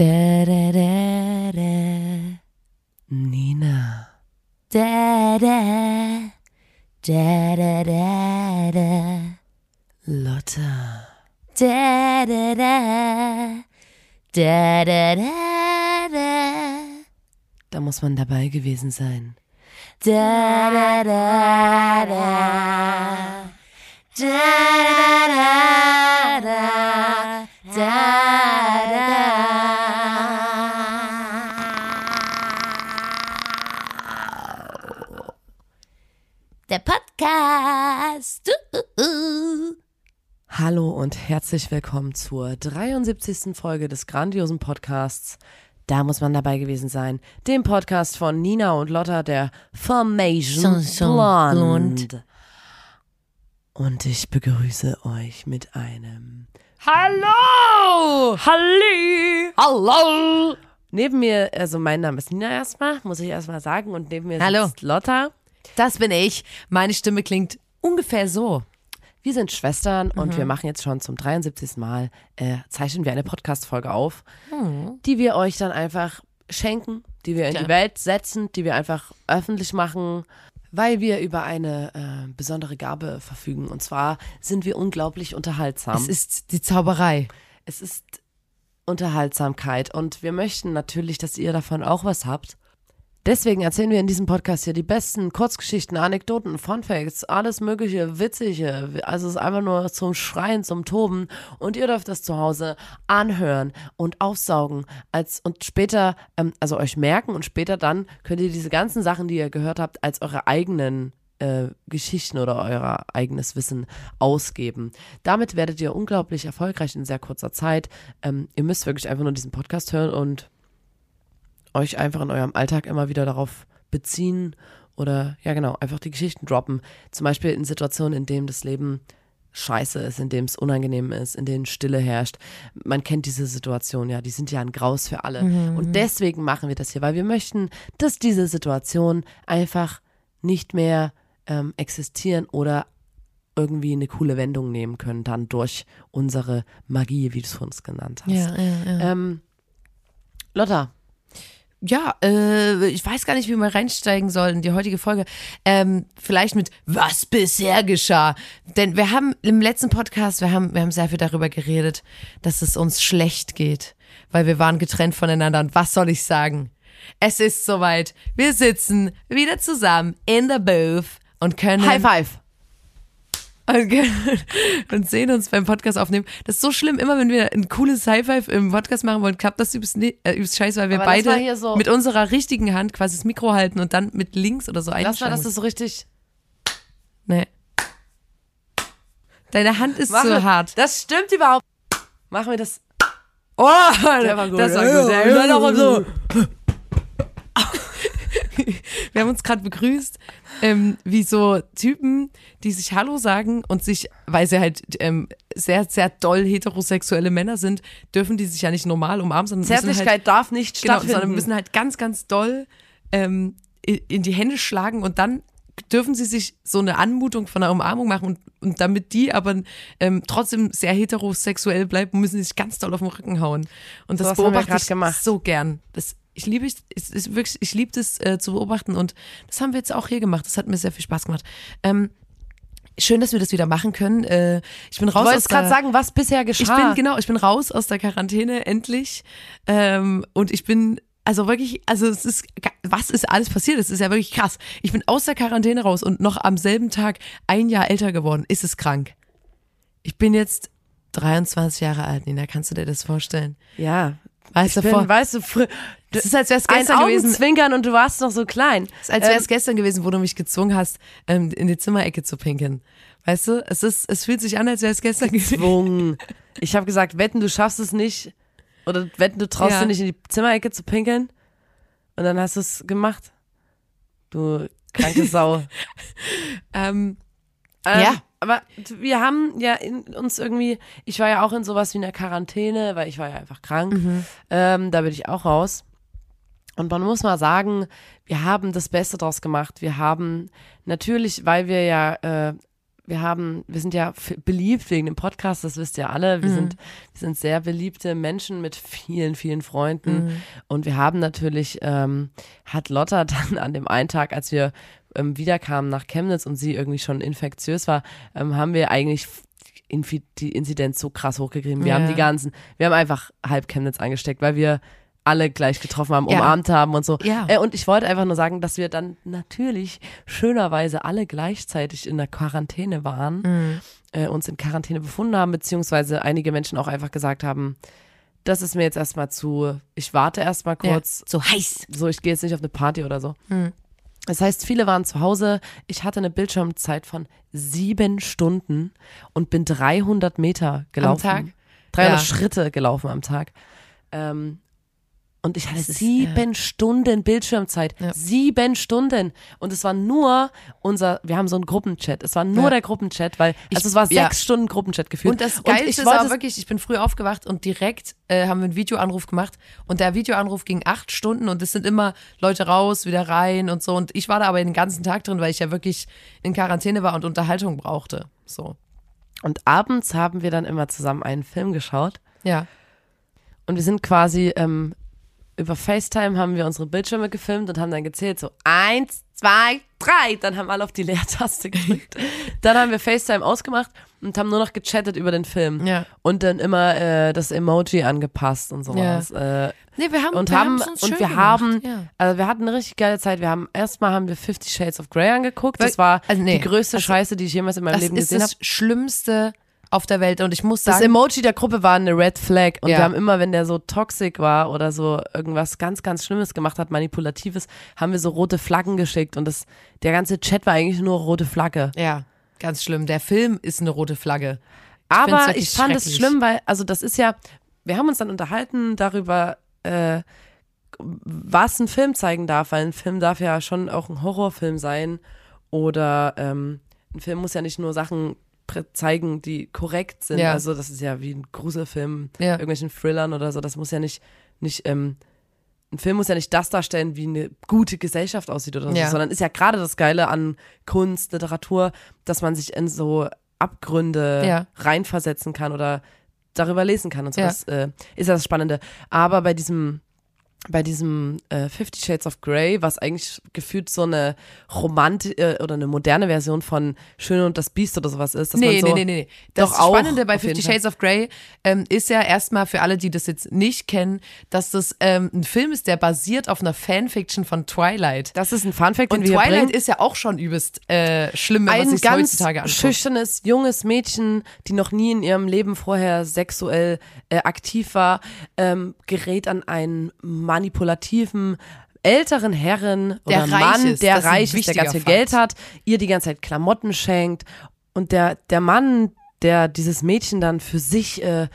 Da, da, da, da. Nina. Da, da. Da, da, da, da. Lotta. Da, da, da. Da, da, da, da. Da muss man dabei gewesen sein. Da, da, da, da. Da, da, da, da. Podcast. Uh, uh, uh. Hallo und herzlich willkommen zur 73. Folge des grandiosen Podcasts. Da muss man dabei gewesen sein. Dem Podcast von Nina und Lotta, der Formation Blonde. blond. Und ich begrüße euch mit einem Hallo! Halli. Hallo! Neben mir, also mein Name ist Nina erstmal, muss ich erstmal sagen. Und neben mir Hallo. sitzt Lotta. Das bin ich. Meine Stimme klingt ungefähr so. Wir sind Schwestern Mhm. und wir machen jetzt schon zum 73. Mal, äh, zeichnen wir eine Podcast-Folge auf, Hm. die wir euch dann einfach schenken, die wir in Ja. die Welt setzen, die wir einfach öffentlich machen, weil wir über eine äh, besondere Gabe verfügen. Und zwar sind wir unglaublich unterhaltsam. Es ist die Zauberei. es ist Unterhaltsamkeit und wir möchten natürlich, dass ihr davon auch was habt. Deswegen erzählen wir in diesem Podcast hier die besten Kurzgeschichten, Anekdoten, Funfacts, alles mögliche, witzige. Also es ist einfach nur zum Schreien, zum Toben. Und ihr dürft das zu Hause anhören und aufsaugen als und später, ähm, also euch merken und später dann könnt ihr diese ganzen Sachen, die ihr gehört habt, als eure eigenen äh, Geschichten oder euer eigenes Wissen ausgeben. Damit werdet ihr unglaublich erfolgreich in sehr kurzer Zeit. Ähm, ihr müsst wirklich einfach nur diesen Podcast hören und euch einfach in eurem Alltag immer wieder darauf beziehen oder ja genau, einfach die Geschichten droppen. Zum Beispiel in Situationen, in denen das Leben scheiße ist, in dem es unangenehm ist, in denen Stille herrscht. Man kennt diese Situation, ja, die sind ja ein Graus für alle. Und deswegen machen wir das hier, weil wir möchten, dass diese Situationen einfach nicht mehr ähm, existieren oder irgendwie eine coole Wendung nehmen können, dann durch unsere Magie, wie du es uns genannt hast. ja, ja. Ähm, Lotta, Ja, äh, ich weiß gar nicht, wie wir reinsteigen sollen die heutige Folge. Ähm, vielleicht mit was bisher geschah. Denn wir haben im letzten Podcast, wir haben, wir haben sehr viel darüber geredet, dass es uns schlecht geht, weil wir waren getrennt voneinander. Und was soll ich sagen? Es ist soweit. Wir sitzen wieder zusammen in the booth und können High Five. Und, und sehen uns beim Podcast aufnehmen. Das ist so schlimm, immer wenn wir ein cooles High-Five im Podcast machen wollen, klappt das übelst, ne- äh, übelst scheiße, weil wir Aber beide so- mit unserer richtigen Hand quasi das Mikro halten und dann mit links oder so Lass mal, einschlagen. dass das so richtig. nee. Deine Hand ist Machen zu wir- hart. Das stimmt überhaupt. Machen wir das. Oh, Der war gut. Das war gut. Der war doch so. Wir haben uns gerade begrüßt, ähm, wie so Typen, die sich Hallo sagen und sich, weil sie halt ähm, sehr, sehr doll heterosexuelle Männer sind, dürfen die sich ja nicht normal umarmen, sondern halt, Zärtlichkeit darf nicht genau, stattfinden. sondern müssen halt ganz, ganz doll ähm, in, die Hände schlagen und dann dürfen sie sich so eine Anmutung von einer Umarmung machen und, und damit die aber ähm, trotzdem sehr heterosexuell bleiben, müssen sie sich ganz doll auf den Rücken hauen. Und das wir beobachte ich gemacht. so gern. Das, ich liebe es, es ist wirklich, ich liebe das äh, zu beobachten und das haben wir jetzt auch hier gemacht. Das hat mir sehr viel Spaß gemacht. Ähm, schön, dass wir das wieder machen können. Äh, ich bin du raus aus wolltest gerade sagen, was bisher geschah. ich bin genau, ich bin raus aus der Quarantäne endlich ähm, und ich bin also wirklich, also es ist, was ist alles passiert? Es ist ja wirklich krass. Ich bin aus der Quarantäne raus und noch am selben Tag ein Jahr älter geworden. Ist es krank? Ich bin jetzt 23 Jahre alt, Nina. Kannst du dir das vorstellen? Ja. Weißt du, vor, weißt du, es ist, als wäre es ein gestern gewesen. Augenzwinkern und du warst noch so klein. Es ist, als wäre es Ähm, gestern gewesen, wo du mich gezwungen hast, ähm, in die Zimmerecke zu pinkeln. Weißt du, es ist, es fühlt sich an, als wäre es gestern gezwungen. Ich habe gesagt, wetten, du schaffst es nicht. Oder wetten, du traust Ja. dir nicht in die Zimmerecke zu pinkeln. Und dann hast du es gemacht. Du kranke Sau. Ähm, Ähm, Ja. Aber wir haben ja in uns irgendwie, ich war ja auch in sowas wie einer Quarantäne, weil ich war ja einfach krank. Ähm, da bin ich auch raus. Und man muss mal sagen, wir haben das Beste draus gemacht. Wir haben natürlich, weil wir ja äh, wir haben, wir sind ja beliebt wegen dem Podcast, das wisst ihr alle. Wir, Mhm. sind, wir sind sehr beliebte Menschen mit vielen, vielen Freunden. Mhm. Und wir haben natürlich, ähm, hat Lotta dann an dem einen Tag, als wir ähm, wiederkamen nach Chemnitz und sie irgendwie schon infektiös war, ähm, haben wir eigentlich die Inzidenz so krass hochgegriffen. Wir Ja. haben die ganzen, wir haben einfach halb Chemnitz angesteckt, weil wir alle gleich getroffen haben, Ja. umarmt haben und so. Ja. Äh, und ich wollte einfach nur sagen, dass wir dann natürlich schönerweise alle gleichzeitig in der Quarantäne waren, Mhm. äh, uns in Quarantäne befunden haben, beziehungsweise einige Menschen auch einfach gesagt haben, das ist mir jetzt erstmal zu, ich warte erstmal kurz, Ja, so heiß. so ich gehe jetzt nicht auf eine Party oder so. Mhm. Das heißt, viele waren zu Hause. Ich hatte eine Bildschirmzeit von sieben Stunden und bin 300 Meter gelaufen. Tag? 300 Ja. Schritte gelaufen am Tag. Ähm, und ich hatte ist, sieben Stunden Bildschirmzeit. Ja. Sieben Stunden. Und es war nur unser, wir haben so einen Gruppenchat. Es war nur Ja. der Gruppenchat, weil, Ich- also es war sechs Stunden Gruppenchat gefühlt. Und das ich Geilste wollte auch es- wirklich, ich bin früh aufgewacht und direkt äh, haben wir einen Videoanruf gemacht und der Videoanruf ging acht Stunden und es sind immer Leute raus, wieder rein und so und ich war da aber den ganzen Tag drin, weil ich ja wirklich in Quarantäne war und Unterhaltung brauchte. So. Und abends haben wir dann immer zusammen einen Film geschaut. Ja. Und wir sind quasi ähm, über FaceTime haben wir unsere Bildschirme gefilmt und haben dann gezählt, so eins, zwei, drei. Dann haben alle auf die Leertaste gedrückt. dann haben wir FaceTime ausgemacht und haben nur noch gechattet über den Film. Ja. Und dann immer äh, das Emoji angepasst und sowas. Äh, Nee, wir haben und wir haben und wir gemacht. haben ja. also wir hatten eine richtig geile Zeit. Wir haben erstmal haben wir Fifty Shades of Grey angeguckt. Weil- Das war also nee, die größte also Scheiße, die ich jemals in meinem Das Leben ist gesehen habe. das Schlimmste auf der Welt und ich muss Das sagen, Emoji der Gruppe war eine Red Flag und Ja. wir haben immer, wenn der so toxic war oder so irgendwas ganz, ganz Schlimmes gemacht hat, manipulatives, haben wir so rote Flaggen geschickt und das, der ganze Chat war eigentlich nur rote Flagge. ja, ganz schlimm. Der Film ist eine rote Flagge. find's Aber ich fand es schlimm, weil, also das ist ja, wir haben uns dann unterhalten darüber, äh, was ein Film zeigen darf, weil ein Film darf ja schon auch ein Horrorfilm sein oder ähm, ein Film muss ja nicht nur Sachen zeigen, die korrekt sind. Ja. Also das ist ja wie ein Gruselfilm, Ja. irgendwelchen Thrillern oder so. Das muss ja nicht, nicht, ähm, ein Film muss ja nicht das darstellen, wie eine gute Gesellschaft aussieht oder so, Ja. sondern ist ja gerade das Geile an Kunst, Literatur, dass man sich in so Abgründe Ja. reinversetzen kann oder darüber lesen kann und so. Das äh, ist ja das Spannende. Aber bei diesem bei diesem äh, Fifty Shades of Grey, was eigentlich gefühlt so eine Romantik äh, oder eine moderne Version von Schön und das Biest oder sowas ist. Dass Nee, man so, nee, nee, nee. Das Spannende bei Fifty. Shades of Grey ähm, ist ja erstmal für alle, die das jetzt nicht kennen, dass das ähm, ein Film ist, der basiert auf einer Fanfiction von Twilight. Das ist ein Funfact, den Und Twilight bringen. ist ja auch schon übelst äh, schlimm, wenn man ein sich ganz heutzutage anguckt. schüchternes, junges Mädchen, die noch nie in ihrem Leben vorher sexuell äh, aktiv war, ähm, gerät an einen manipulativen älteren Herren Der oder reich Mann, ist, der das reich ist, der ganz viel Fakt. Geld hat, ihr die ganze Zeit Klamotten schenkt und der, der Mann, der dieses Mädchen dann für sich äh,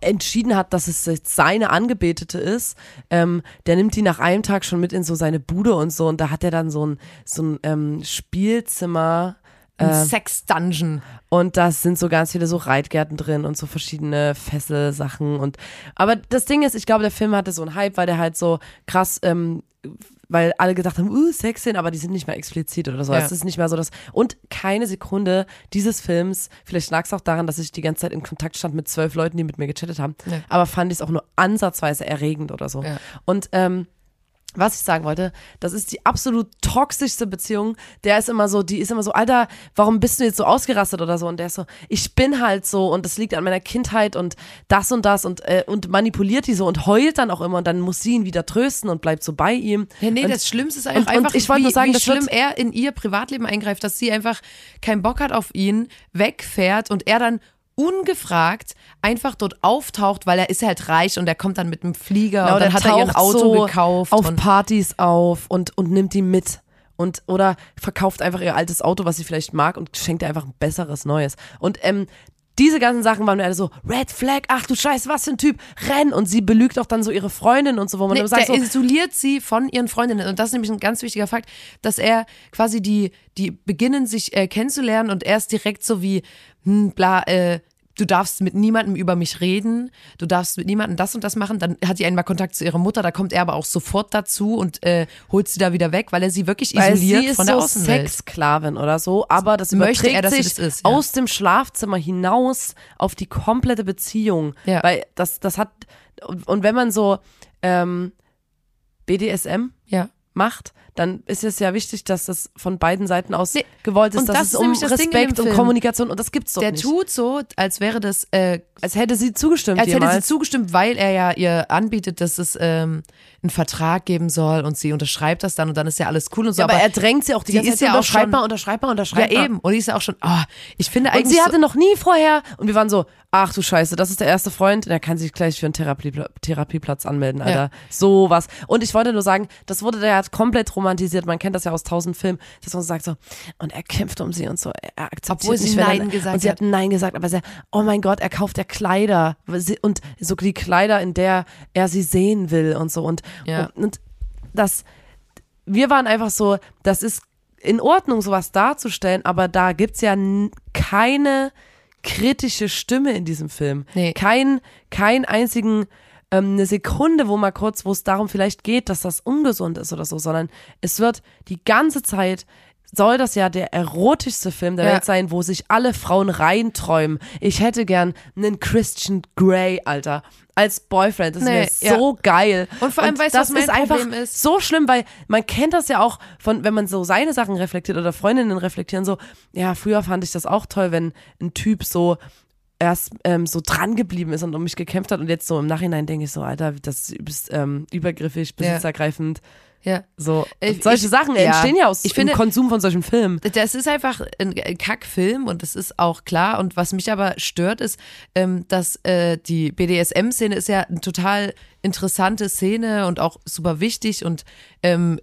entschieden hat, dass es seine Angebetete ist, ähm, der nimmt die nach einem Tag schon mit in so seine Bude und so und da hat er dann so ein, so ein ähm, Spielzimmer, Ein Sex-Dungeon. und das sind so ganz viele so Reitgärten drin und so verschiedene Fesselsachen und aber das Ding ist, ich glaube, der Film hatte so einen Hype, weil der halt so krass, ähm, weil alle gedacht haben, uh, Sexszenen, aber die sind nicht mehr explizit oder so. Ja. Es ist nicht mehr so das und keine Sekunde dieses Films, vielleicht lag es auch daran, dass ich die ganze Zeit in Kontakt stand mit zwölf Leuten, die mit mir gechattet haben, Ja. aber fand ich es auch nur ansatzweise erregend oder so. Ja. Und ähm, was ich sagen wollte, das ist die absolut toxischste Beziehung. Der ist immer so, die ist immer so, Alter, warum bist du jetzt so ausgerastet oder so? Und der ist so, ich bin halt so und das liegt an meiner Kindheit und das und das und, äh, und manipuliert die so und heult dann auch immer und dann muss sie ihn wieder trösten und bleibt so bei ihm. Ja, nee, und, das Schlimmste ist einfach, und- und ich wollte nur sagen, wie das schlimm er in ihr Privatleben eingreift, dass sie einfach keinen Bock hat auf ihn, wegfährt und er dann ungefragt einfach dort auftaucht, weil er ist halt reich und er kommt dann mit einem Flieger Genau, und dann hat er ihr ein Auto so gekauft. auf Partys auf und, und nimmt die mit. Und, oder verkauft einfach ihr altes Auto, was sie vielleicht mag und schenkt ihr einfach ein besseres Neues. Und ähm, diese ganzen Sachen waren mir alle so, Red Flag, ach du Scheiße, was für ein Typ, renn. Und sie belügt auch dann so ihre Freundin und so, wo man Nee, sagt, der so, isoliert sie von ihren Freundinnen. Und das ist nämlich ein ganz wichtiger Fakt, dass er quasi die, die beginnen sich äh, kennenzulernen und er ist direkt so wie, hm, bla, äh, du darfst mit niemandem über mich reden, du darfst mit niemandem das und das machen. Dann hat sie einmal Kontakt zu ihrer Mutter, da kommt er aber auch sofort dazu und äh, holt sie da wieder weg, weil er sie wirklich Weil isoliert sie ist von der so Außenwelt. Sexsklavin oder so, aber das Möchte er, dass sie sich das ist, ja. aus dem Schlafzimmer hinaus auf die komplette Beziehung. Ja. Weil das, das hat, und, und wenn man so ähm, BDSM Ja. macht, dann ist es ja wichtig, dass das von beiden Seiten aus Nee, gewollt ist, und dass das es ist um das Respekt und. Kommunikation und das gibt's doch Der nicht. tut so, als wäre das, äh, als hätte sie zugestimmt als hätte sie jemals. zugestimmt, weil er ja ihr anbietet, dass es ähm, einen Vertrag geben soll und sie unterschreibt das dann und dann ist ja alles cool und so. ja, aber, er drängt sie auch die die ganze ist Zeit, ja auch schon- mal, unterschreib mal, ja eben. Und die ist ja auch schon, oh, ich finde Und eigentlich. sie so, hatte noch nie vorher, und wir waren so, ach du Scheiße, das ist der erste Freund, der kann sich gleich für einen Therapiepla Therapieplatz anmelden, Alter. Ja. Sowas. Und ich wollte nur sagen, das wurde da ja komplett romantisiert, man kennt das ja aus tausend Filmen, dass man sagt so, und er kämpft um sie und so, er akzeptiert Obwohl sie nicht, Nein er, gesagt Und sie hat. Nein gesagt, aber sie, oh mein Gott, er kauft ja Kleider und so die Kleider, in der er sie sehen will und so und, Ja. und, und das, wir waren einfach so, das ist in Ordnung, sowas darzustellen, aber da gibt's ja n- keine kritische Stimme in diesem Film. Nee. Kein, kein einzigen, ähm, eine Sekunde, wo mal kurz, wo es darum vielleicht geht, dass das ungesund ist oder so, sondern es wird die ganze Zeit soll das ja der erotischste Film der Ja. Welt sein, wo sich alle Frauen reinträumen. Ich hätte gern einen Christian Grey, Alter, als Boyfriend. Das Nee, wäre so geil. Und vor allem, weißt du, das was mein ist einfach Problem ist? so schlimm, weil man kennt das ja auch von, wenn man so seine Sachen reflektiert oder Freundinnen reflektieren, so, ja, früher fand ich das auch toll, wenn ein Typ so erst ähm, so dran geblieben ist und um mich gekämpft hat und jetzt so im Nachhinein denke ich so, Alter, das ist ähm, übergriffig, besitzergreifend. ja. So, Ich- und solche ich- Sachen ja. entstehen ja aus Ich dem finde- Konsum von solchen Filmen. Das ist einfach ein Kackfilm und das ist auch klar. Und was mich aber stört, ist, ähm, dass äh, die BDSM-Szene ist ja eine total interessante Szene und auch super wichtig und ähm,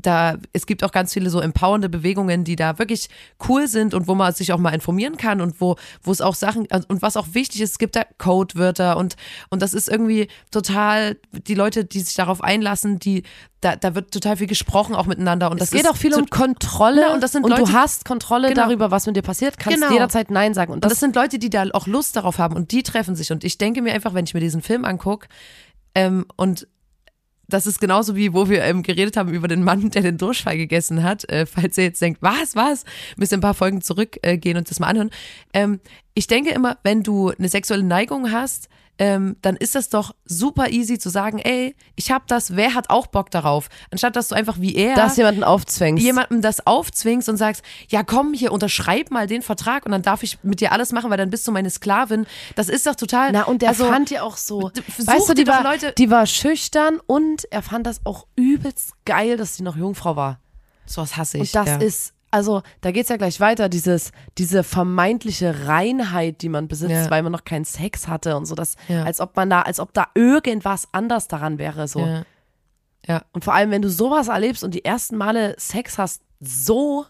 da, es gibt auch ganz viele so empowernde Bewegungen, die da wirklich cool sind und wo man sich auch mal informieren kann und wo, wo es auch Sachen, und was auch wichtig ist, es gibt da Codewörter und, und das ist irgendwie total, die Leute, die sich darauf einlassen, die, da, da wird total viel gesprochen auch miteinander und Es das geht auch viel um Kontrolle Na, und das sind du Leute- hast Kontrolle Genau. darüber, was mit dir passiert, kannst Genau. jederzeit Nein sagen. Und Und das, das sind Leute, die da auch Lust darauf haben und die treffen sich. Und ich denke mir einfach, wenn ich mir diesen Film angucke, ähm, und das ist genauso wie, wo wir ähm, geredet haben über den Mann, der den Durchfall gegessen hat. Äh, falls ihr jetzt denkt, was, was, müsst ihr ein paar Folgen zurückgehen äh, und das mal anhören. Ähm, ich denke immer, wenn du eine sexuelle Neigung hast, ähm, dann ist das doch super easy zu sagen, ey, ich hab das, wer hat auch Bock darauf? Anstatt dass du einfach wie er dass jemanden aufzwängst. jemandem das aufzwingst und sagst, ja komm hier, unterschreib mal den Vertrag und dann darf ich mit dir alles machen, weil dann bist du meine Sklavin. Das ist doch total. Na, und der also, fand ja auch so. Weißt du, die war, Leute- die war schüchtern und er fand das auch übelst geil, dass sie noch Jungfrau war. Sowas hasse ich. Und das ja. ist, also da geht's ja gleich weiter, dieses, diese vermeintliche Reinheit, die man besitzt, Ja. weil man noch keinen Sex hatte und so, das, Ja. als ob man da, als ob da irgendwas anders daran wäre. So. Ja. ja. Und vor allem, wenn du sowas erlebst und die ersten Male Sex hast, so,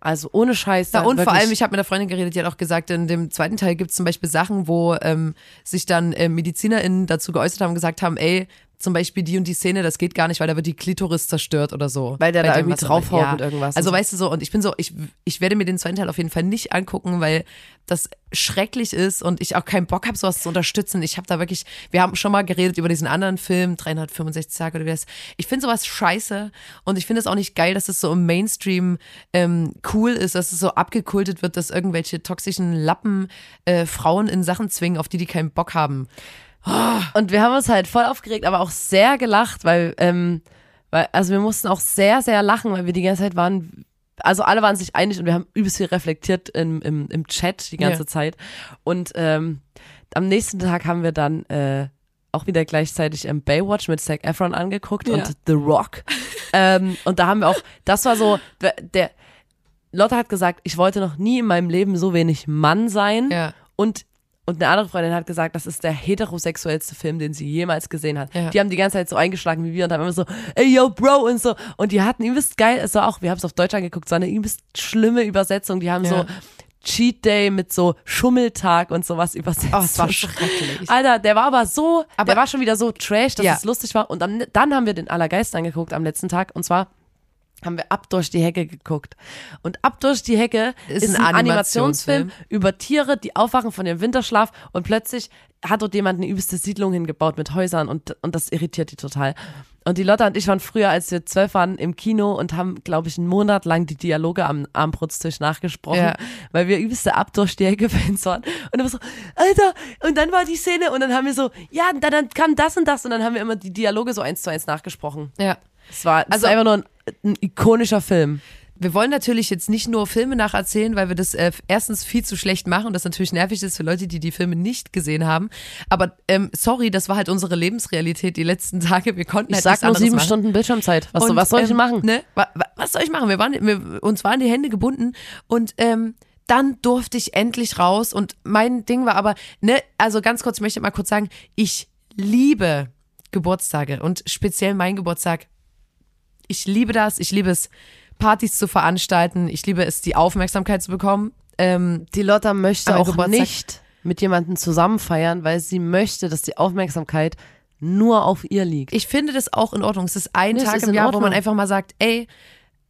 also ohne Scheiß. Ja, und vor allem, ich habe mit einer Freundin geredet, die hat auch gesagt, in dem zweiten Teil gibt es zum Beispiel Sachen, wo ähm, sich dann äh, MedizinerInnen dazu geäußert haben und gesagt haben, ey, zum Beispiel die und die Szene, das geht gar nicht, weil da wird die Klitoris zerstört oder so. Weil der da irgendwie draufhaut mit irgendwas. Also Und so. weißt du so, und ich bin so, ich, ich werde mir den zweiten Teil auf jeden Fall nicht angucken, weil das schrecklich ist und ich auch keinen Bock habe, sowas zu unterstützen. Ich habe da wirklich, wir haben schon mal geredet über diesen anderen Film, 365 Tage oder wie das. Ich finde sowas scheiße und ich finde es auch nicht geil, dass es so im Mainstream ähm, cool ist, dass es so abgekultet wird, dass irgendwelche toxischen Lappen äh, Frauen in Sachen zwingen, auf die die keinen Bock haben. Und wir haben uns halt voll aufgeregt, aber auch sehr gelacht, weil, ähm, weil, also wir mussten auch sehr, sehr lachen, weil wir die ganze Zeit waren, also alle waren sich einig und wir haben übelst viel reflektiert im, im, im Chat die ganze Ja. Zeit. Und ähm, am nächsten Tag haben wir dann äh, auch wieder gleichzeitig ähm, Baywatch mit Zac Efron angeguckt Ja. und The Rock. ähm, und da haben wir auch, das war so, der, der Lotte hat gesagt, ich wollte noch nie in meinem Leben so wenig Mann sein. Ja. Und, und eine andere Freundin hat gesagt, das ist der heterosexuellste Film, den sie jemals gesehen hat. Ja. Die haben die ganze Zeit so eingeschlagen wie wir und haben immer so, ey yo, Bro und so. Und die hatten übelst geil, es war auch, wir haben es auf Deutsch angeguckt, so eine übelst schlimme Übersetzung. Die haben Ja. so Cheat Day mit so Schummeltag und sowas übersetzt. Oh, es war schrecklich. Alter, der war aber so, Aber- der war schon wieder so trash, dass Ja. es lustig war. Und am, dann haben wir den Allergeist angeguckt am letzten Tag. Und zwar haben wir ab durch die Hecke geguckt. Und ab durch die Hecke ist, Ist ein, ein Animationsfilm Animationsfilm. über Tiere, die aufwachen von ihrem Winterschlaf und plötzlich hat dort jemand eine übelste Siedlung hingebaut mit Häusern und, und das irritiert die total. Und die Lotta und ich waren früher, als wir zwölf waren, im Kino und haben, glaube ich, einen Monat lang die Dialoge am Armbrutztisch nachgesprochen, Ja. weil wir übelste ab durch die Hecke Fans waren. Und dann war so, Alter, und dann war die Szene und dann haben wir so, ja, dann, dann kam das und das und dann haben wir immer die Dialoge so eins zu eins nachgesprochen. Ja. Es war, es Also- war einfach nur ein, ein ikonischer Film. Wir wollen natürlich jetzt nicht nur Filme nacherzählen, weil wir das äh, erstens viel zu schlecht machen und das natürlich nervig ist für Leute, die die Filme nicht gesehen haben. Aber ähm, sorry, das war halt unsere Lebensrealität die letzten Tage. Wir konnten Ich halt sag nur sieben machen. Stunden Bildschirmzeit. Was, Und, was soll ich ähm, machen? Ne? Wa- wa- Was soll ich machen? Wir waren, wir, uns waren die Hände gebunden und ähm, dann durfte ich endlich raus und mein Ding war aber, ne, also ganz kurz, ich möchte mal kurz sagen, ich liebe Geburtstage und speziell mein Geburtstag. Ich liebe das, ich liebe es, Partys zu veranstalten, ich liebe es, die Aufmerksamkeit zu bekommen. Ähm, Die Lotta möchte Aber auch Geburtstag- nicht mit jemandem zusammen feiern, weil sie möchte, dass die Aufmerksamkeit nur auf ihr liegt. ich finde das auch in Ordnung. Es ist ein Nee, Tag ist im Jahr, wo man Ordnung. einfach mal sagt, ey,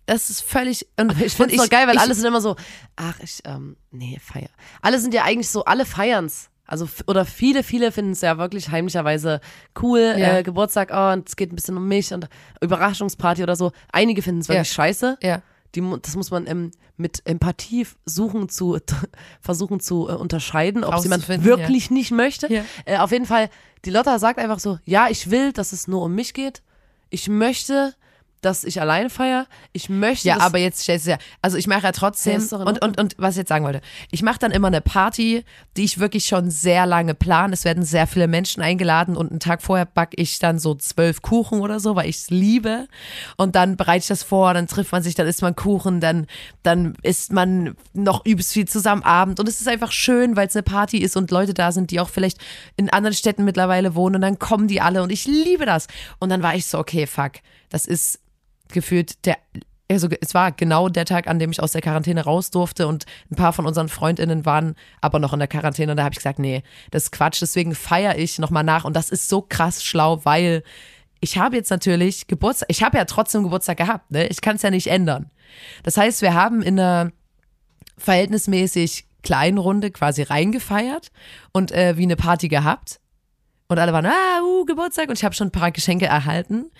das ist völlig. Und, ich finde es so geil, weil ich, alle sind immer so, ach, ich, ähm, nee, feier. Alle sind ja eigentlich so, alle feiern's. Also, oder viele, viele finden es ja wirklich heimlicherweise cool, Ja. äh, Geburtstag, oh, und es geht ein bisschen um mich und Überraschungsparty oder so. Einige finden es wirklich Ja. scheiße. Ja. Die, das muss man ähm, mit Empathie suchen zu, versuchen zu äh, unterscheiden, ob jemand wirklich nicht möchte. Ja. Äh, auf jeden Fall, die Lotta sagt einfach so, ja, ich will, dass es nur um mich geht. Ich möchte, dass ich alleine feiere. Ich möchte, Ja, aber jetzt stellst du ja, also ich mache ja trotzdem, Ja, und, und, und was ich jetzt sagen wollte, ich mache dann immer eine Party, die ich wirklich schon sehr lange plan. Es werden sehr viele Menschen eingeladen und einen Tag vorher backe ich dann so zwölf Kuchen oder so, weil ich es liebe. Und dann bereite ich das vor, dann trifft man sich, dann isst man Kuchen, dann, dann isst man noch übelst viel zusammen Abend. Und es ist einfach schön, weil es eine Party ist und Leute da sind, die auch vielleicht in anderen Städten mittlerweile wohnen und dann kommen die alle und ich liebe das. Und dann war ich so, okay, fuck, das ist gefühlt der also es war genau der Tag, an dem ich aus der Quarantäne raus durfte und ein paar von unseren Freundinnen waren aber noch in der Quarantäne und da habe ich gesagt, nee, das ist Quatsch, deswegen feiere ich nochmal nach und das ist so krass schlau, weil ich habe jetzt natürlich Geburtstag, ich habe ja trotzdem Geburtstag gehabt, ne? Ich kann es ja nicht ändern. Das heißt, wir haben in einer verhältnismäßig kleinen Runde quasi reingefeiert und äh, wie eine Party gehabt. Und alle waren, ah, uh, Geburtstag. Und ich habe schon ein paar Geschenke erhalten.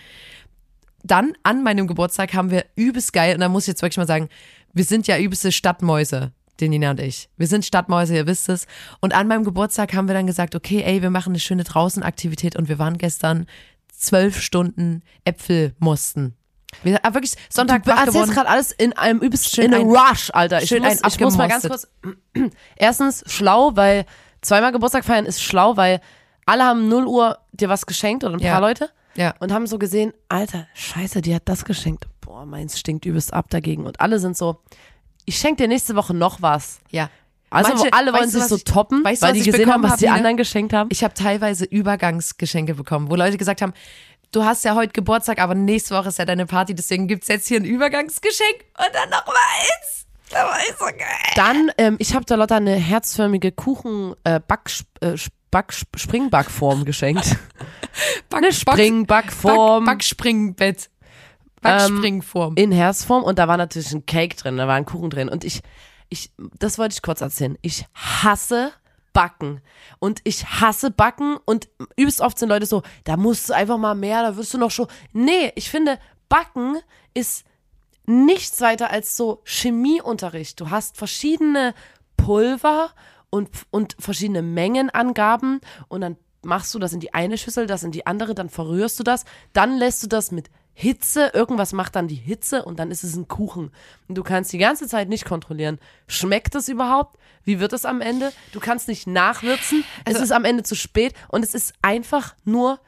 Dann an meinem Geburtstag haben wir übelst geil, und da muss ich jetzt wirklich mal sagen, wir sind ja übelste Stadtmäuse, den Nina und ich. Wir sind Stadtmäuse, ihr wisst es. Und an meinem Geburtstag haben wir dann gesagt, okay, ey, wir machen eine schöne Draußenaktivität und wir waren gestern zwölf Stunden Äpfel mussten. Wir haben wirklich Sonntag Du wach geworden. gerade alles in einem übelst Schön in ein- Rush, Alter. Ich schön muss, ein ich muss mal ganz kurz. Erstens schlau, weil zweimal Geburtstag feiern ist schlau, weil alle haben 0 Uhr dir was geschenkt oder ein Ja. paar Leute Ja. und haben so gesehen, Alter, scheiße, die hat das geschenkt. Boah, meins stinkt übelst ab dagegen. Und alle sind so, ich schenke dir nächste Woche noch was. Ja. Also Manche- alle wollen sich so ich- toppen, weißt weil die gesehen haben, was hab, die anderen geschenkt haben. Ich habe teilweise Übergangsgeschenke bekommen, wo Leute gesagt haben, du hast ja heute Geburtstag, aber nächste Woche ist ja deine Party, deswegen gibt's jetzt hier ein Übergangsgeschenk und dann noch mal eins. Das war so geil. Dann, ähm, ich habe Lotta eine herzförmige Kuchen äh, Back, äh, Back, Springbackform geschenkt. Back, eine Springbackform Back, Backspringbett. Backspringform. in Herzform und da war natürlich ein Cake drin, da war ein Kuchen drin und ich, ich, das wollte ich kurz erzählen. Ich hasse Backen und ich hasse Backen und übelst oft sind Leute so, da musst du einfach mal mehr, da wirst du noch schon. Nee, ich finde Backen ist nichts weiter als so Chemieunterricht. Du hast verschiedene Pulver und, und verschiedene Mengenangaben und dann machst du das in die eine Schüssel, das in die andere, dann verrührst du das, dann lässt du das mit Hitze, irgendwas macht dann die Hitze und dann ist es ein Kuchen. Und du kannst die ganze Zeit nicht kontrollieren, schmeckt es überhaupt? Wie wird es am Ende? Du kannst nicht nachwürzen, Also- es ist am Ende zu spät und es ist einfach nur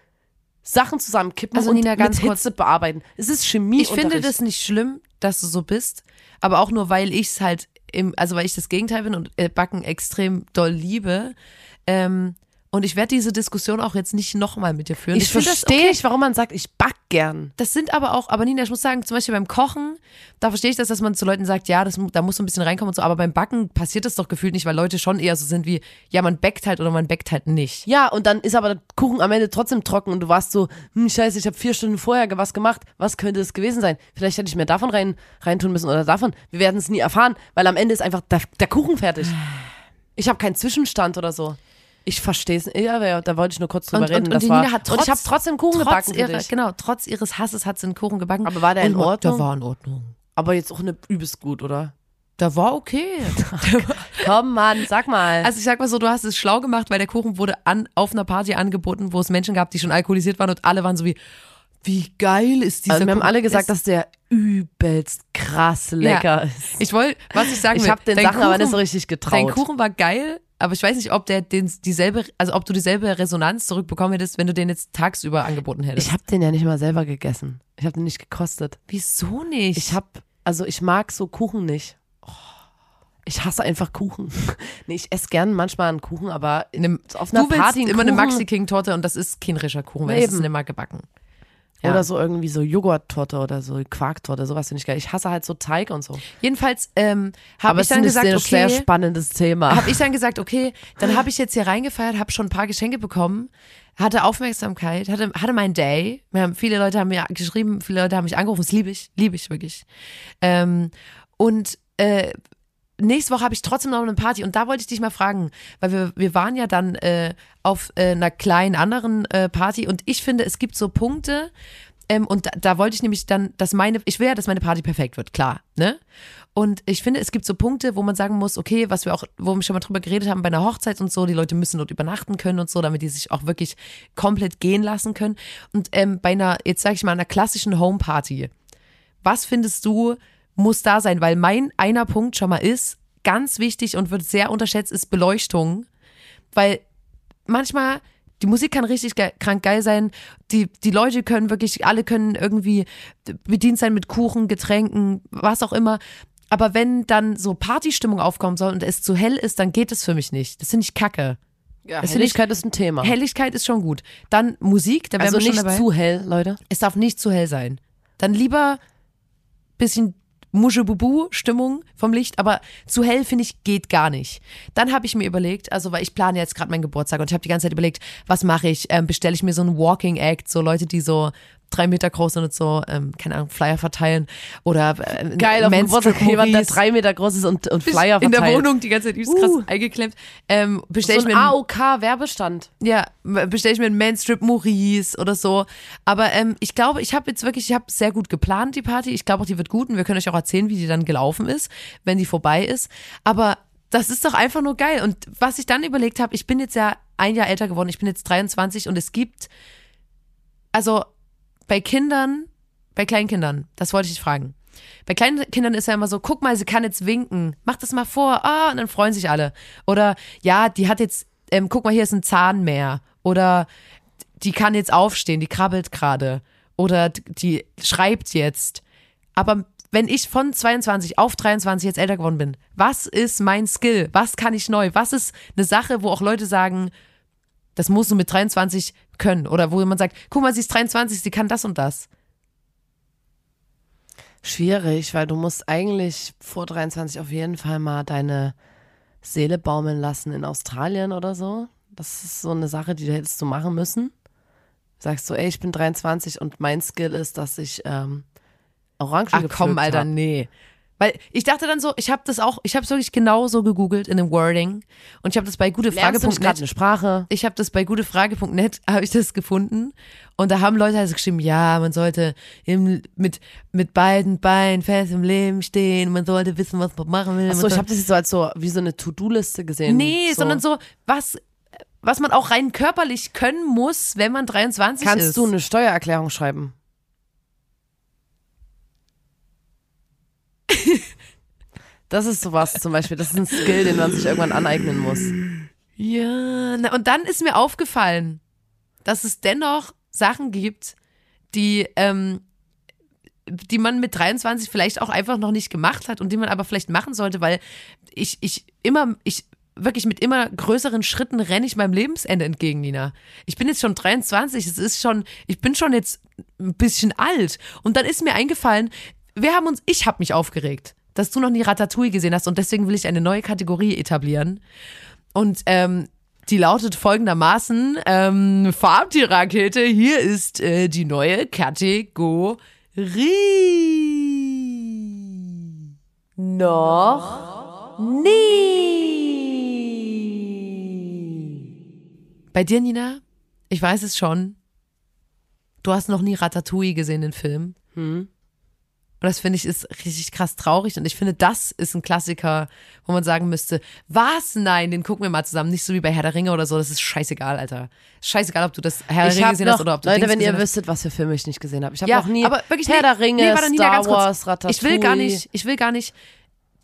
Sachen zusammenkippen Also und Nina, ganz mit kurz. Hitze bearbeiten. Es ist Chemie. Ich finde das nicht schlimm, dass du so bist, aber auch nur, weil ich es halt, im, also weil ich das Gegenteil bin und äh, Backen extrem doll liebe. Ähm, Und ich werde diese Diskussion auch jetzt nicht nochmal mit dir führen. Ich, das verstehe okay. nicht, warum man sagt, ich back gern. Das sind aber auch, aber Nina, ich muss sagen, zum Beispiel beim Kochen, da verstehe ich das, dass man zu Leuten sagt, ja, das, da muss so ein bisschen reinkommen und so, aber beim Backen passiert das doch gefühlt nicht, weil Leute schon eher so sind wie, ja, man backt halt oder man backt halt nicht. Ja, und dann ist aber der Kuchen am Ende trotzdem trocken und du warst so, hm, scheiße, ich habe vier Stunden vorher was gemacht. Was könnte es gewesen sein? Vielleicht hätte ich mehr davon rein reintun müssen oder davon. Wir werden es nie erfahren, weil am Ende ist einfach der, der Kuchen fertig. Ich habe keinen Zwischenstand oder so. Ich verstehe es. Ja, aber da wollte ich nur kurz drüber Und- reden. und- und das die war, Nina hat und ich trotz- habe trotzdem Kuchen Trotz gebacken dich. genau, trotz ihres Hasses hat sie einen Kuchen gebacken. Aber war der in Ordnung? Der war in Ordnung. Aber jetzt auch nicht übelst gut, oder? Der war okay. Komm, Mann, sag mal. Also ich sag mal so, du hast es schlau gemacht, weil der Kuchen wurde an, auf einer Party angeboten, wo es Menschen gab, die schon alkoholisiert waren und alle waren so wie, wie geil ist dieser also, wir haben Kuchen? alle gesagt, Es- dass der übelst krass lecker ist. Ich wollte, was ich sagen will. Ich habe den dein Sachen aber Kuchen- nicht so richtig Dein getraut. Kuchen war geil, aber ich weiß nicht, ob der den, dieselbe, also ob du dieselbe Resonanz zurückbekommen hättest, wenn du den jetzt tagsüber angeboten hättest. Ich habe den ja nicht mal selber gegessen. Ich habe den nicht gekostet. Wieso nicht? Ich habe, also ich mag so Kuchen nicht. Oh, Ich hasse einfach Kuchen. Nee, ich esse gern manchmal einen Kuchen, aber in einem, auf einer du willst Party einen immer eine Kuchen Maxi King Torte und das ist kein rischer Kuchen, weil es ist mal gebacken. Ja. Oder so irgendwie so Joghurttorte oder so Quarktorte, sowas finde ich geil. Ich hasse halt so Teig und so. Jedenfalls ähm, habe ich dann ist ein gesagt, sehr okay, spannendes Thema. habe ich dann gesagt, okay, dann habe ich jetzt hier reingefeiert, habe schon ein paar Geschenke bekommen, hatte Aufmerksamkeit, hatte, hatte meinen Day. Wir haben, viele Leute haben mir geschrieben, viele Leute haben mich angerufen, das liebe ich, liebe ich wirklich. Ähm, und äh, nächste Woche habe ich trotzdem noch eine Party und da wollte ich dich mal fragen, weil wir, wir waren ja dann äh, auf äh, einer kleinen anderen äh, Party und ich finde, es gibt so Punkte, ähm, und da, da wollte ich nämlich dann, dass meine, ich will ja, dass meine Party perfekt wird, klar, ne? Und ich finde, es gibt so Punkte, wo man sagen muss, okay, was wir auch, wo wir schon mal drüber geredet haben bei einer Hochzeit und so, die Leute müssen dort übernachten können und so, damit die sich auch wirklich komplett gehen lassen können. Und ähm, bei einer, jetzt sage ich mal, einer klassischen Homeparty, was findest du, muss da sein? Weil mein einer Punkt schon mal ist, ganz wichtig und wird sehr unterschätzt, ist Beleuchtung. Weil manchmal, die Musik kann richtig ge krank geil sein, die, die Leute können wirklich, alle können irgendwie bedient sein mit Kuchen, Getränken, was auch immer. Aber wenn dann so Partystimmung aufkommen soll und es zu hell ist, dann geht es für mich nicht. Das finde ich kacke. Ja, Das finde ich- Helligkeit ist ein Thema. Helligkeit ist schon gut. Dann Musik, da wären also wir schon nicht dabei. zu hell, Leute. Es darf nicht zu hell sein. Dann lieber bisschen Muschebubu-Stimmung vom Licht, aber zu hell finde ich geht gar nicht. Dann habe ich mir überlegt, also weil ich plane jetzt gerade meinen Geburtstag und ich habe die ganze Zeit überlegt, was mache ich? Ähm, Bestelle ich mir so einen Walking Act, so Leute, die so drei Meter groß und so, ähm, keine Ahnung, Flyer verteilen oder äh, Geil, auf dem Geburtstag jemand, der drei Meter groß ist und, und Flyer in verteilt. der Wohnung die ganze Zeit übelst krass Uh. eingeklemmt. Ähm, bestelle So ich ein mir einen AOK-Werbestand. ja, bestelle ich mir einen Manstrip Maurice oder so. Aber ähm, ich glaube, ich habe jetzt wirklich, ich habe sehr gut geplant, die Party. Ich glaube auch, die wird gut und wir können euch auch erzählen, wie die dann gelaufen ist, wenn die vorbei ist. Aber das ist doch einfach nur geil. Und was ich dann überlegt habe, ich bin jetzt ja ein Jahr älter geworden, ich bin jetzt 23 und es gibt, also bei Kindern, bei Kleinkindern, das wollte ich dich fragen. Bei kleinen Kindern ist ja immer so, guck mal, sie kann jetzt winken, mach das mal vor, ah, und dann freuen sich alle. Oder ja, die hat jetzt, ähm, guck mal, hier ist ein Zahn mehr. Oder die kann jetzt aufstehen, die krabbelt gerade. Oder die schreibt jetzt. Aber wenn ich von 22 auf 23 jetzt älter geworden bin, was ist mein Skill? Was kann ich neu? Was ist eine Sache, wo auch Leute sagen, das musst du mit 23 können? Oder wo man sagt, guck mal, sie ist 23, sie kann das und das. Schwierig, weil du musst eigentlich vor 23 auf jeden Fall mal deine Seele baumeln lassen in Australien oder so. Das ist so eine Sache, die du hättest du machen müssen. Sagst du, ey, ich bin 23 und mein Skill ist, dass ich ähm, Orangen Ach komm, Alter, hab. nee. Weil ich dachte dann so, ich habe das auch, ich habe es wirklich genauso gegoogelt in dem Wording und ich habe das bei gutefrage.net eine Sprache? ich habe das bei gutefrage.net habe ich das gefunden und da haben Leute also geschrieben, ja, man sollte im, mit mit beiden Beinen fest im Leben stehen, man sollte wissen, was man machen will. Achso, ich habe das jetzt so als so wie so eine To-Do-Liste gesehen. nee, so. sondern so was was man auch rein körperlich können muss, wenn man 23 Kannst ist. du eine Steuererklärung schreiben? Das ist sowas zum Beispiel. Das ist ein Skill, den man sich irgendwann aneignen muss. Ja, na, und dann ist mir aufgefallen, dass es dennoch Sachen gibt, die, ähm, die man mit 23 vielleicht auch einfach noch nicht gemacht hat und die man aber vielleicht machen sollte, weil ich, ich immer, ich wirklich mit immer größeren Schritten renne ich meinem Lebensende entgegen, Nina. Ich bin jetzt schon 23, es ist schon, ich bin schon jetzt ein bisschen alt. Und dann ist mir eingefallen, wir haben uns, ich habe mich aufgeregt, dass du noch nie Ratatouille gesehen hast und deswegen will ich eine neue Kategorie etablieren. Und ähm, die lautet folgendermaßen: ähm, Farbtierrakete, hier ist äh, die neue Kategorie. Noch nie. Bei dir, Nina, ich weiß es schon. Du hast noch nie Ratatouille gesehen, den Film. Hm. Und das finde ich ist richtig krass traurig. Und ich finde, das ist ein Klassiker, wo man sagen müsste, was? Nein, den gucken wir mal zusammen. Nicht so wie bei Herr der Ringe oder so. Das ist scheißegal, Alter. Scheißegal, ob du das Herr der Ringe gesehen noch, hast oder ob du Leute, Dings wenn ihr hast. wüsstet, was für Filme ich nicht gesehen habe. Ich habe Ja, noch nie aber wirklich Herr nee, der Ringe, Nina, Star. Wars, Ratatouille. Ich will gar nicht, ich will gar nicht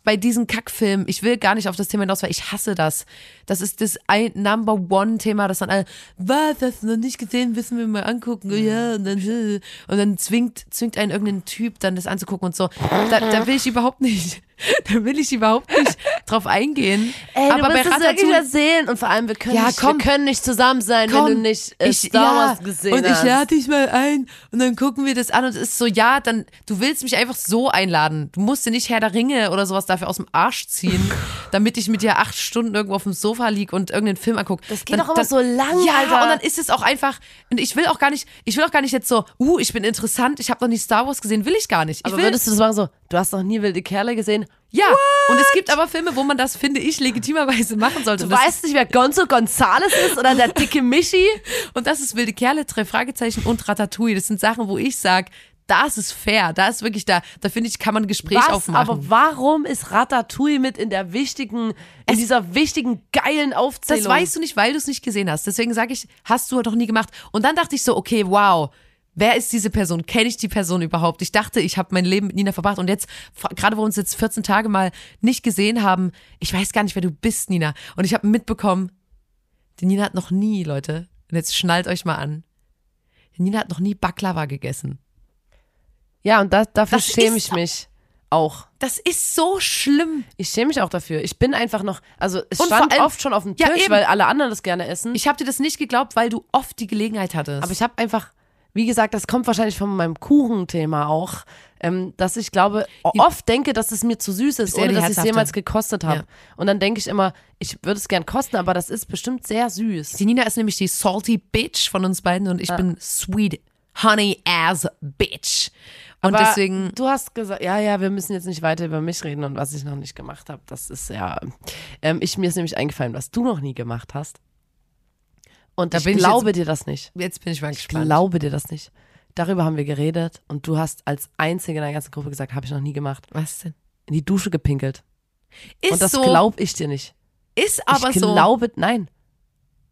bei diesen Kackfilmen, ich will gar nicht auf das Thema hinaus, weil ich hasse das. Das ist das ein Number One Thema, das dann alle, was, hast du noch nicht gesehen, müssen wir mal angucken, ja, und dann, und dann zwingt, zwingt einen irgendein Typ dann das anzugucken und so. Da, da will ich überhaupt nicht, da will ich überhaupt nicht drauf eingehen. Ey, Aber bei Ratatouille, erzählen. Und vor allem, wir können, Ja, nicht, komm. wir können nicht zusammen sein, wenn Komm, du nicht äh, ich, Star ja, Wars gesehen und ich hast. lade dich mal ein und dann gucken wir das an und es ist so, ja, dann, du willst mich einfach so einladen. Du musst dir nicht Herr der Ringe oder sowas dafür aus dem Arsch ziehen, damit ich mit dir acht Stunden irgendwo auf dem Sofa lieg und irgendeinen Film angucke. Das geht doch immer so lang, Ja, Alter. und dann ist es auch einfach, und ich will auch gar nicht, ich will auch gar nicht jetzt so, uh, ich bin interessant, ich habe noch nie Star Wars gesehen, will ich gar nicht. Ich aber will, würdest du das machen so, du hast noch nie wilde Kerle gesehen? ja, und es gibt aber Filme, wo man das, finde ich, legitimerweise machen sollte. Du weißt nicht, wer Gonzo Gonzales ist oder der dicke Michi? Und das ist wilde Kerle, drei Fragezeichen und Ratatouille. Das sind Sachen, wo ich sage, das ist fair, da ist wirklich da, da finde ich, kann man ein Gespräch Was? aufmachen. Aber warum ist Ratatouille mit in der wichtigen, in dieser wichtigen, geilen Aufzählung? das weißt du nicht, weil du es nicht gesehen hast. Deswegen sage ich, hast du doch nie gemacht. Und dann dachte ich so, okay, wow. Wer ist diese Person? Kenne ich die Person überhaupt? Ich dachte, ich habe mein Leben mit Nina verbracht und jetzt, gerade wo wir uns jetzt 14 Tage mal nicht gesehen haben, ich weiß gar nicht, wer du bist, Nina. Und ich habe mitbekommen, die Nina hat noch nie, Leute, und jetzt schnallt euch mal an, die Nina hat noch nie Baklava gegessen. Ja, und da, dafür Das schäme ich mich auch. Das ist so schlimm. Ich schäme mich auch dafür. Ich bin einfach noch, also es Und stand allem- oft schon auf dem Ja, Tisch, eben. weil alle anderen das gerne essen. Ich habe dir das nicht geglaubt, weil du oft die Gelegenheit hattest. aber ich habe einfach, wie gesagt, das kommt wahrscheinlich von meinem Kuchenthema auch, ähm, dass ich glaube, oft denke, dass es mir zu süß ist, ohne dass ich es jemals gekostet habe. Ja. Und dann denke ich immer, ich würde es gern kosten, aber das ist bestimmt sehr süß. die Nina ist nämlich die salty Bitch von uns beiden und ich bin sweet honey ass Bitch. Und Aber deswegen, Du hast gesagt, ja, ja, wir müssen jetzt nicht weiter über mich reden und was ich noch nicht gemacht habe. Das ist ja. Ähm, ich, mir ist nämlich eingefallen, was du noch nie gemacht hast. Und Da ich bin ich glaube dir das nicht. jetzt bin ich mal Ich gespannt. glaube dir das nicht. Darüber haben wir geredet und du hast als Einzige in der ganzen Gruppe gesagt, habe ich noch nie gemacht. Was denn? In die Dusche gepinkelt. Ist und das so, glaube ich dir nicht. ist aber ich so, glaube, nein.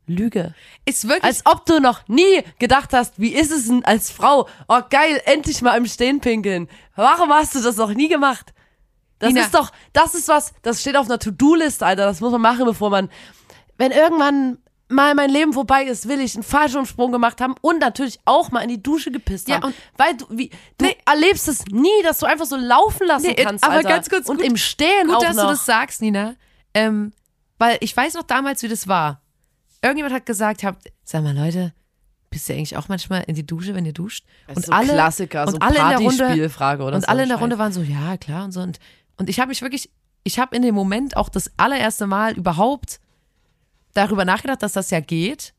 Lüge. ist wirklich, Als ob du noch nie gedacht hast, wie ist es denn als Frau? Oh geil, endlich mal im Stehen pinkeln. Warum hast du das noch nie gemacht? Das Nina. ist doch, das ist was, das steht auf einer To-Do-Liste, Alter. Das muss man machen, bevor man, wenn irgendwann mal mein Leben vorbei ist, will ich einen Fallschirmsprung gemacht haben und natürlich auch mal in die Dusche gepisst Ja, haben. und- Weil du, wie, du Nee. erlebst es nie, dass du einfach so laufen lassen Nee, kannst, aber Alter. ganz kurz, Und gut- im Stehen gut, auch dass noch. du das sagst, Nina. Ähm, weil ich weiß noch damals, wie das war. Irgendjemand hat gesagt, hab, sag mal, Leute, bist du eigentlich auch manchmal in die Dusche, wenn ihr duscht? Das und so alle, Klassiker, und so alle in der Runde, Partyspielfrage oder und so alle ein in der. Runde waren so, ja, klar und so. Und, und ich habe mich wirklich, ich habe in dem Moment auch das allererste Mal überhaupt darüber nachgedacht, dass das ja geht.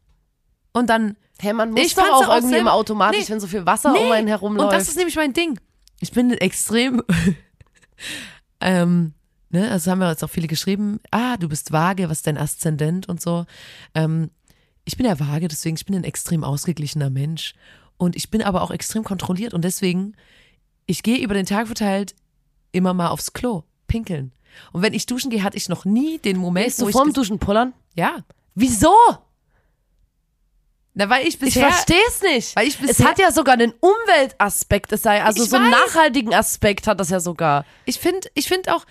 Und dann, Hey, man muss Ich doch auch auch irgendwie selber- immer automatisch, Nee. wenn so viel Wasser um einen herumläuft. und das ist nämlich mein Ding. Ich bin extrem, ähm, ne, also haben wir jetzt auch viele geschrieben, ah, du bist vage, was ist dein Aszendent und so. Ähm, ich bin ja vage, deswegen, ich bin ein extrem ausgeglichener Mensch. Und ich bin aber auch extrem kontrolliert und deswegen, ich gehe über den Tag verteilt immer mal aufs Klo, pinkeln. Und wenn ich duschen gehe, hatte ich noch nie den Moment, Gehst wo du vorm Duschen pullern? Ja, Wieso? na, weil ich Ich bisher, verstehe es nicht. Weil ich es bisher- hat ja sogar einen Umweltaspekt. Es sei, also Ich so einen weiß. nachhaltigen Aspekt hat das ja sogar. ich finde, ich finde auch,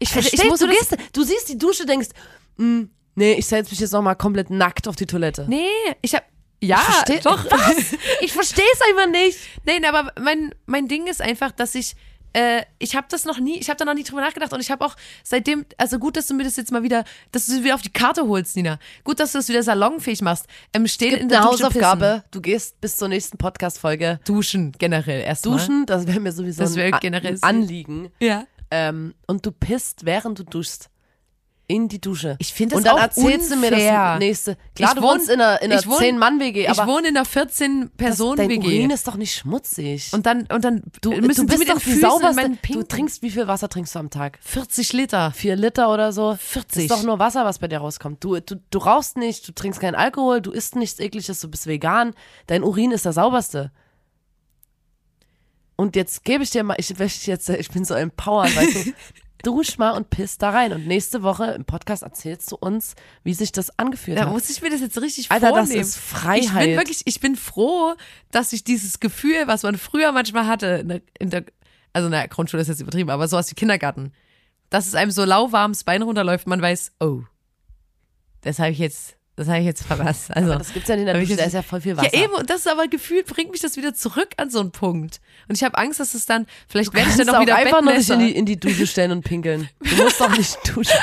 Ich verstehe, muss du, das- gehst, du siehst die Dusche, denkst, mm, nee, ich setze mich jetzt nochmal komplett nackt auf die Toilette. nee, ich hab, ja, ich versteh, doch. Was? Ich verstehe es einfach nicht. Nein, aber mein, mein Ding ist einfach, dass ich, äh, ich habe das noch nie, ich habe da noch nie drüber nachgedacht und ich habe auch seitdem, also gut, dass du mir das jetzt mal wieder, dass du es wieder auf die Karte holst, Nina. Gut, dass du es wieder salonfähig machst. Ähm, steht in der Hausaufgabe, du gehst bis zur nächsten Podcast-Folge. Duschen generell erstmal. duschen, das wäre mir sowieso Das wär ein, generell Anliegen. Ja. Ähm, und du pisst, während du duschst. In die Dusche. Ich find das Und dann auch erzählst du mir unfair. das nächste. Klar, Ich du wohn- wohnst in einer, in einer ich wohn- 10-Mann-WG, Ich aber wohne in einer das, dein 14-Personen-WG. Urin ist doch nicht schmutzig. Und dann, und dann du, müssen du bist mit doch die sauberste. Du trinkst, wie viel Wasser trinkst du am Tag? 40 Liter. Vier Liter oder so? 40. Ist doch nur Wasser, was bei dir rauskommt. Du, du, du rauchst nicht, du trinkst keinen Alkohol, du isst nichts ekliges, du bist vegan. Dein Urin ist der sauberste. Und jetzt gebe ich dir mal, ich jetzt, ich bin so empowern, weißt du. Dusch mal und piss da rein. Und nächste Woche im Podcast erzählst du uns, wie sich das angefühlt Da hat. muss ich mir das jetzt richtig Alter, das vornehmen. ist Freiheit. Ich bin wirklich, ich bin froh, dass ich dieses Gefühl, was man früher manchmal hatte, in der, in der also in der Grundschule ist jetzt übertrieben, aber sowas wie Kindergarten, dass es einem so lauwarm das Bein runterläuft, man weiß, oh, das habe ich jetzt, das habe ich jetzt verpasst. Also, das gibt's ja nicht in der Dusche, da ist ja voll viel Wasser. Ja, eben, und das ist aber gefühlt, bringt mich das wieder zurück an so einen Punkt. Und ich habe Angst, dass es dann, vielleicht werde ich dann auch wieder einfach nur dich Bettnässer. in die, in die Dusche stellen und pinkeln. Du musst doch nicht duschen.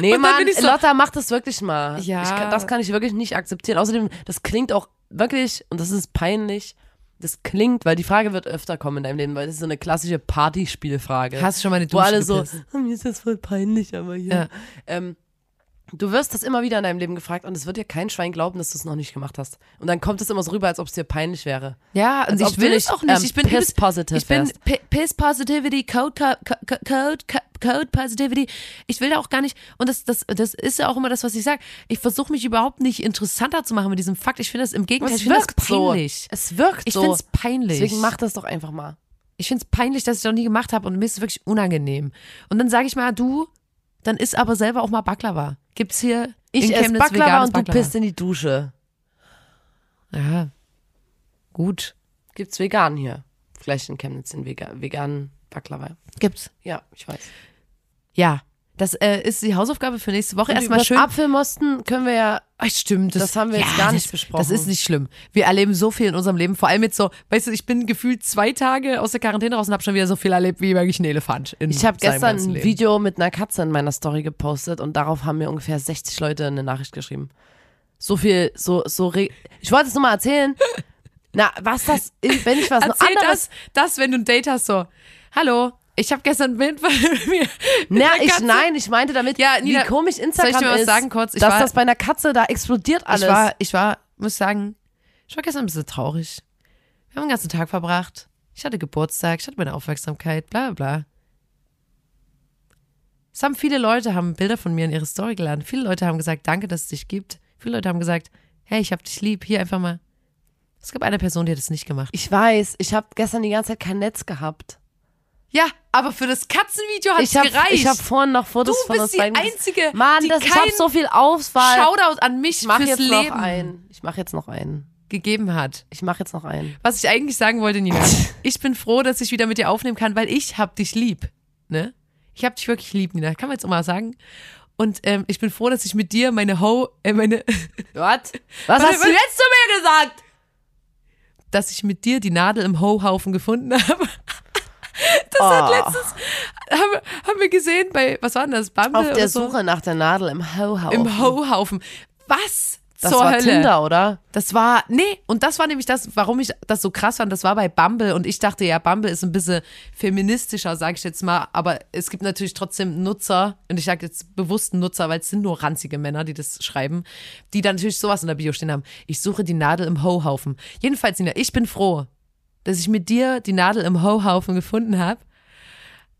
Nee, Und Mann, so- Lotta, mach das wirklich mal. Ja. Ich das kann ich wirklich nicht akzeptieren. Außerdem, das klingt auch wirklich, und das ist peinlich, das klingt, weil die Frage wird öfter kommen in deinem Leben, weil das ist so eine klassische Partyspielfrage. Hast du schon mal eine Wo Dusche alle so, gepisst? "Ah, mir ist das voll peinlich, aber ja. Ja. Ähm, du wirst das immer wieder in deinem Leben gefragt und es wird dir kein Schwein glauben, dass du es noch nicht gemacht hast. Und dann kommt es immer so rüber, als ob es dir peinlich wäre. Ja, und Als ob ich will es auch nicht. ähm, ich bin piss positive Ich bin Piss Positivity, Code, Co- Co- Code, Co- Code Positivity. Ich will da auch gar nicht, und das, das, das ist ja auch immer das, was ich sage. Ich versuche mich überhaupt nicht interessanter zu machen mit diesem Fakt. Ich finde das im Gegenteil, ich es das wirkt so. peinlich. Es wirkt Ich so. finde es peinlich. Deswegen mach das doch einfach mal. Ich finde es peinlich, dass ich das noch nie gemacht habe und mir ist es wirklich unangenehm. Und dann sage ich mal, du, dann isst aber selber auch mal Baklava. Gibt's hier Ich in esse Baklava und du Baklava? pisst in die Dusche. Ja, gut. Gibt's vegan hier. Vielleicht in Chemnitz den Vega veganen Baklava. Gibt's. Ja, ich weiß. Ja, das äh, ist die Hausaufgabe für nächste Woche. Und Erstmal schön Apfelmosten können wir ja Ach, stimmt. Das haben wir jetzt gar nicht das, besprochen. Das ist nicht schlimm. Wir erleben so viel in unserem Leben. Vor allem jetzt so, weißt du, ich bin gefühlt zwei Tage aus der Quarantäne raus und habe schon wieder so viel erlebt wie wirklich ein Elefant. Ich habe gestern ein Leben. Video mit einer Katze in meiner Story gepostet und darauf haben mir ungefähr 60 Leute eine Nachricht geschrieben. So viel, so, so, re ich wollte es nur mal erzählen. Na, was das, wenn ich was noch Erzähl anderes. das, das, wenn du ein Date hast, so, hallo, ich habe gestern ein Bild von mir. Na, ich, nein, ich meinte damit, Ja, Nina, wie komisch Instagram soll ich dir was ist, sagen kurz? Ich dass war- das bei einer Katze da explodiert alles. Ich war, ich war, muss sagen, ich war gestern ein bisschen traurig. Wir haben den ganzen Tag verbracht. Ich hatte Geburtstag, ich hatte meine Aufmerksamkeit, bla bla bla. Es haben viele Leute haben Bilder von mir in ihre Story geladen. Viele Leute haben gesagt, danke, dass es dich gibt. Viele Leute haben gesagt, hey, ich hab dich lieb, hier einfach mal. Es gab eine Person, die hat das nicht gemacht. ich weiß, ich habe gestern die ganze Zeit kein Netz gehabt. Ja, aber für das Katzenvideo hat es Ich habe gereicht. ich hab vorhin noch Fotos du von bist uns die beiden gesehen. Einzige, Mann, die das, ich habe so viel Auswahl. Shoutout an mich ich mach fürs jetzt Leben noch einen. Ich mache jetzt noch einen. gegeben hat. Ich mache jetzt noch einen. Was ich eigentlich sagen wollte, Nina, ich bin froh, dass ich wieder mit dir aufnehmen kann, weil ich hab dich lieb. Ne? Ich hab dich wirklich lieb, Nina. Kann man jetzt auch mal sagen. Und ähm, ich bin froh, dass ich mit dir meine Ho, äh, meine, What? Was hast du jetzt zu mir gesagt? dass ich mit dir die Nadel im Ho-Haufen gefunden habe. Das Oh. hat letztens, haben, haben wir gesehen bei, was war denn das, Bumble Auf der so? Suche nach der Nadel im Ho-Ho. Im Ho-Haufen. Was Das zur war Hölle? Tinder, oder? Das war, nee, und das war nämlich das, warum ich das so krass fand, das war bei Bumble und ich dachte, ja, Bumble ist ein bisschen feministischer, sage ich jetzt mal, aber es gibt natürlich trotzdem Nutzer, und ich sage jetzt bewusst Nutzer, weil es sind nur ranzige Männer, die das schreiben, die dann natürlich sowas in der Bio stehen haben. Ich suche die Nadel im Ho-Haufen. Jedenfalls, Nina, ich bin froh, dass ich mit dir die Nadel im Ho-Haufen gefunden habe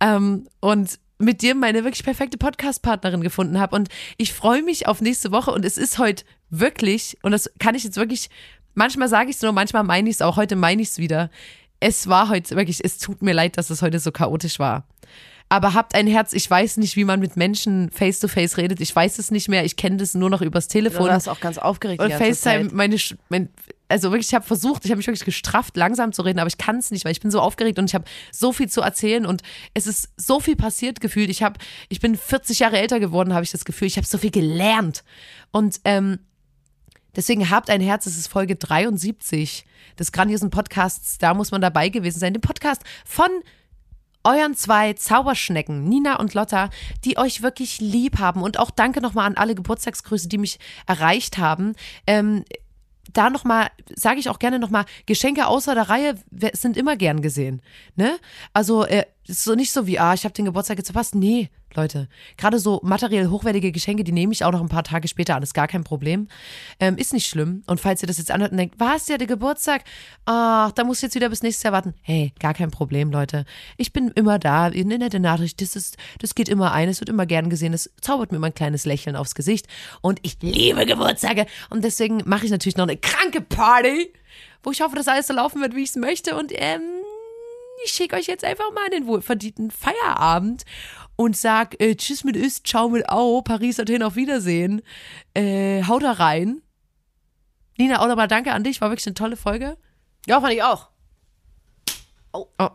ähm, und mit dir meine wirklich perfekte Podcast-Partnerin gefunden habe. Und ich freue mich auf nächste Woche. Und es ist heute wirklich, und das kann ich jetzt wirklich, manchmal sage ich es nur, manchmal meine ich es auch, heute meine ich es wieder. Es war heute wirklich, es tut mir leid, dass es heute so chaotisch war. Aber habt ein Herz, ich weiß nicht, wie man mit Menschen face to face redet. Ich weiß es nicht mehr. Ich kenne das nur noch übers Du Telefon. warst auch ganz aufgeregt Und FaceTime, meine, mein, also wirklich, ich habe versucht, ich habe mich wirklich gestrafft, langsam zu reden, aber ich kann es nicht, weil ich bin so aufgeregt und ich habe so viel zu erzählen und es ist so viel passiert gefühlt. Ich habe, ich bin 40 Jahre älter geworden, habe ich das Gefühl. Ich habe so viel gelernt und ähm, Deswegen habt ein Herz, es ist Folge 73 des grandiosen Podcasts. Da muss man dabei gewesen sein. Dem Podcast von euren zwei Zauberschnecken, Nina und Lotta, die euch wirklich lieb haben. Und auch danke nochmal an alle Geburtstagsgrüße, die mich erreicht haben. Ähm, da nochmal, sage ich auch gerne nochmal, Geschenke außer der Reihe sind immer gern gesehen. Ne? Also äh, ist so nicht so wie, ah, ich habe den Geburtstag jetzt verpasst. Nee, Leute. Gerade so materiell hochwertige Geschenke, die nehme ich auch noch ein paar Tage später an. Ist gar kein Problem. Ähm, ist nicht schlimm. Und falls ihr das jetzt anhört und denkt, was, ja, der Geburtstag? Ach, da muss jetzt wieder bis nächstes Jahr warten. Hey, gar kein Problem, Leute. Ich bin immer da. Eine nette Nachricht. Das ist, das geht immer ein. Es wird immer gern gesehen. Es zaubert mir immer ein kleines Lächeln aufs Gesicht. Und ich liebe Geburtstage. Und deswegen mache ich natürlich noch eine kranke Party, wo ich hoffe, dass alles so laufen wird, wie ich es möchte. Und, ähm, ich schicke euch jetzt einfach mal in den wohlverdienten Feierabend und sag äh, Tschüss mit Ist, Ciao mit Au, Paris, Athen, auf Wiedersehen. Äh, haut da rein. Nina, auch nochmal danke an dich, war wirklich eine tolle Folge. Ja, fand ich auch. Oh. oh.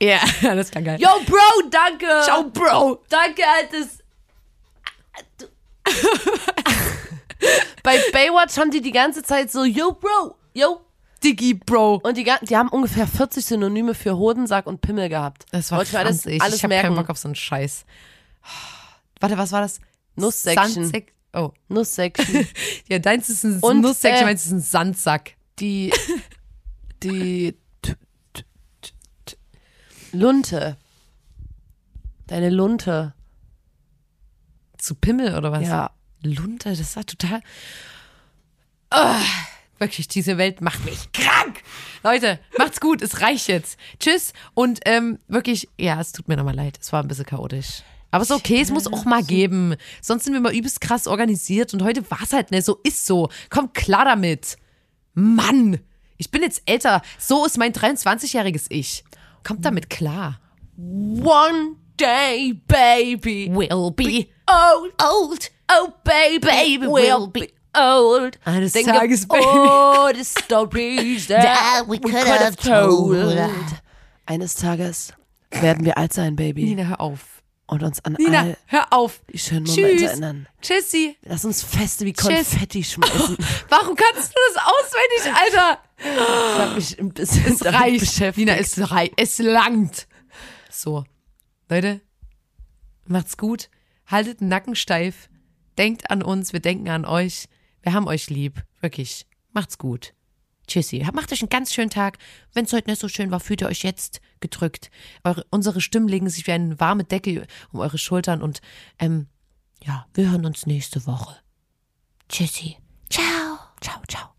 Ja, yeah, das klang geil. Yo, Bro, danke. Ciao, Bro. Danke, altes. Bei Baywatch haben die die ganze Zeit so, yo, Bro, yo, Diggi, Bro. Und die, die haben ungefähr 40 Synonyme für Hodensack und Pimmel gehabt. Das war Wollte alles, ich. alles ich habe merken. keinen Bock auf so einen Scheiß. Warte, was war das? Sandsek oh. Nusssäckchen. ja, deins ist ein Und, Nusssäckchen, äh, meins ist ein Sandsack. Die, die Lunte. Deine Lunte. Zu Pimmel oder was? Ja. Lunte, das war total. Ah, wirklich, diese Welt macht mich krank. Leute, macht's gut, es reicht jetzt. Tschüss und ähm, wirklich, ja, es tut mir nochmal leid, es war ein bisschen chaotisch. Aber ist okay, es muss auch mal geben. Sonst sind wir mal übelst krass organisiert und heute war's halt nicht so, ist so. Kommt klar damit. Mann, ich bin jetzt älter. So ist mein 23-jähriges Ich. Kommt damit klar. One day, baby. Will be Old. old. Oh, baby. Baby will be old. Eines Think Tages, of baby. all the stories that, That we could have told. Eines Tages werden wir alt sein, Baby. Nina, hör auf. Und uns an Nina, all hör auf. die schönen Momente Tschüss. erinnern. Tschüssi. Lass uns Feste wie Tschüss. Konfetti schmeißen. Warum kannst du das auswendig, Alter? Ich hab mich ein bisschen Es damit reicht. beschäftigt. Nina, es reicht. Es langt. So. Leute, macht's gut. Haltet den Nacken steif. Denkt an uns. Wir denken an euch. Wir haben euch lieb. Wirklich. Macht's gut. Tschüssi. Macht euch einen ganz schönen Tag. Wenn es heute nicht so schön war, fühlt ihr euch jetzt gedrückt. Eure, unsere Stimmen legen sich wie eine warme Decke um eure Schultern und ähm, ja, wir hören uns nächste Woche. Tschüssi. Ciao. Ciao, ciao.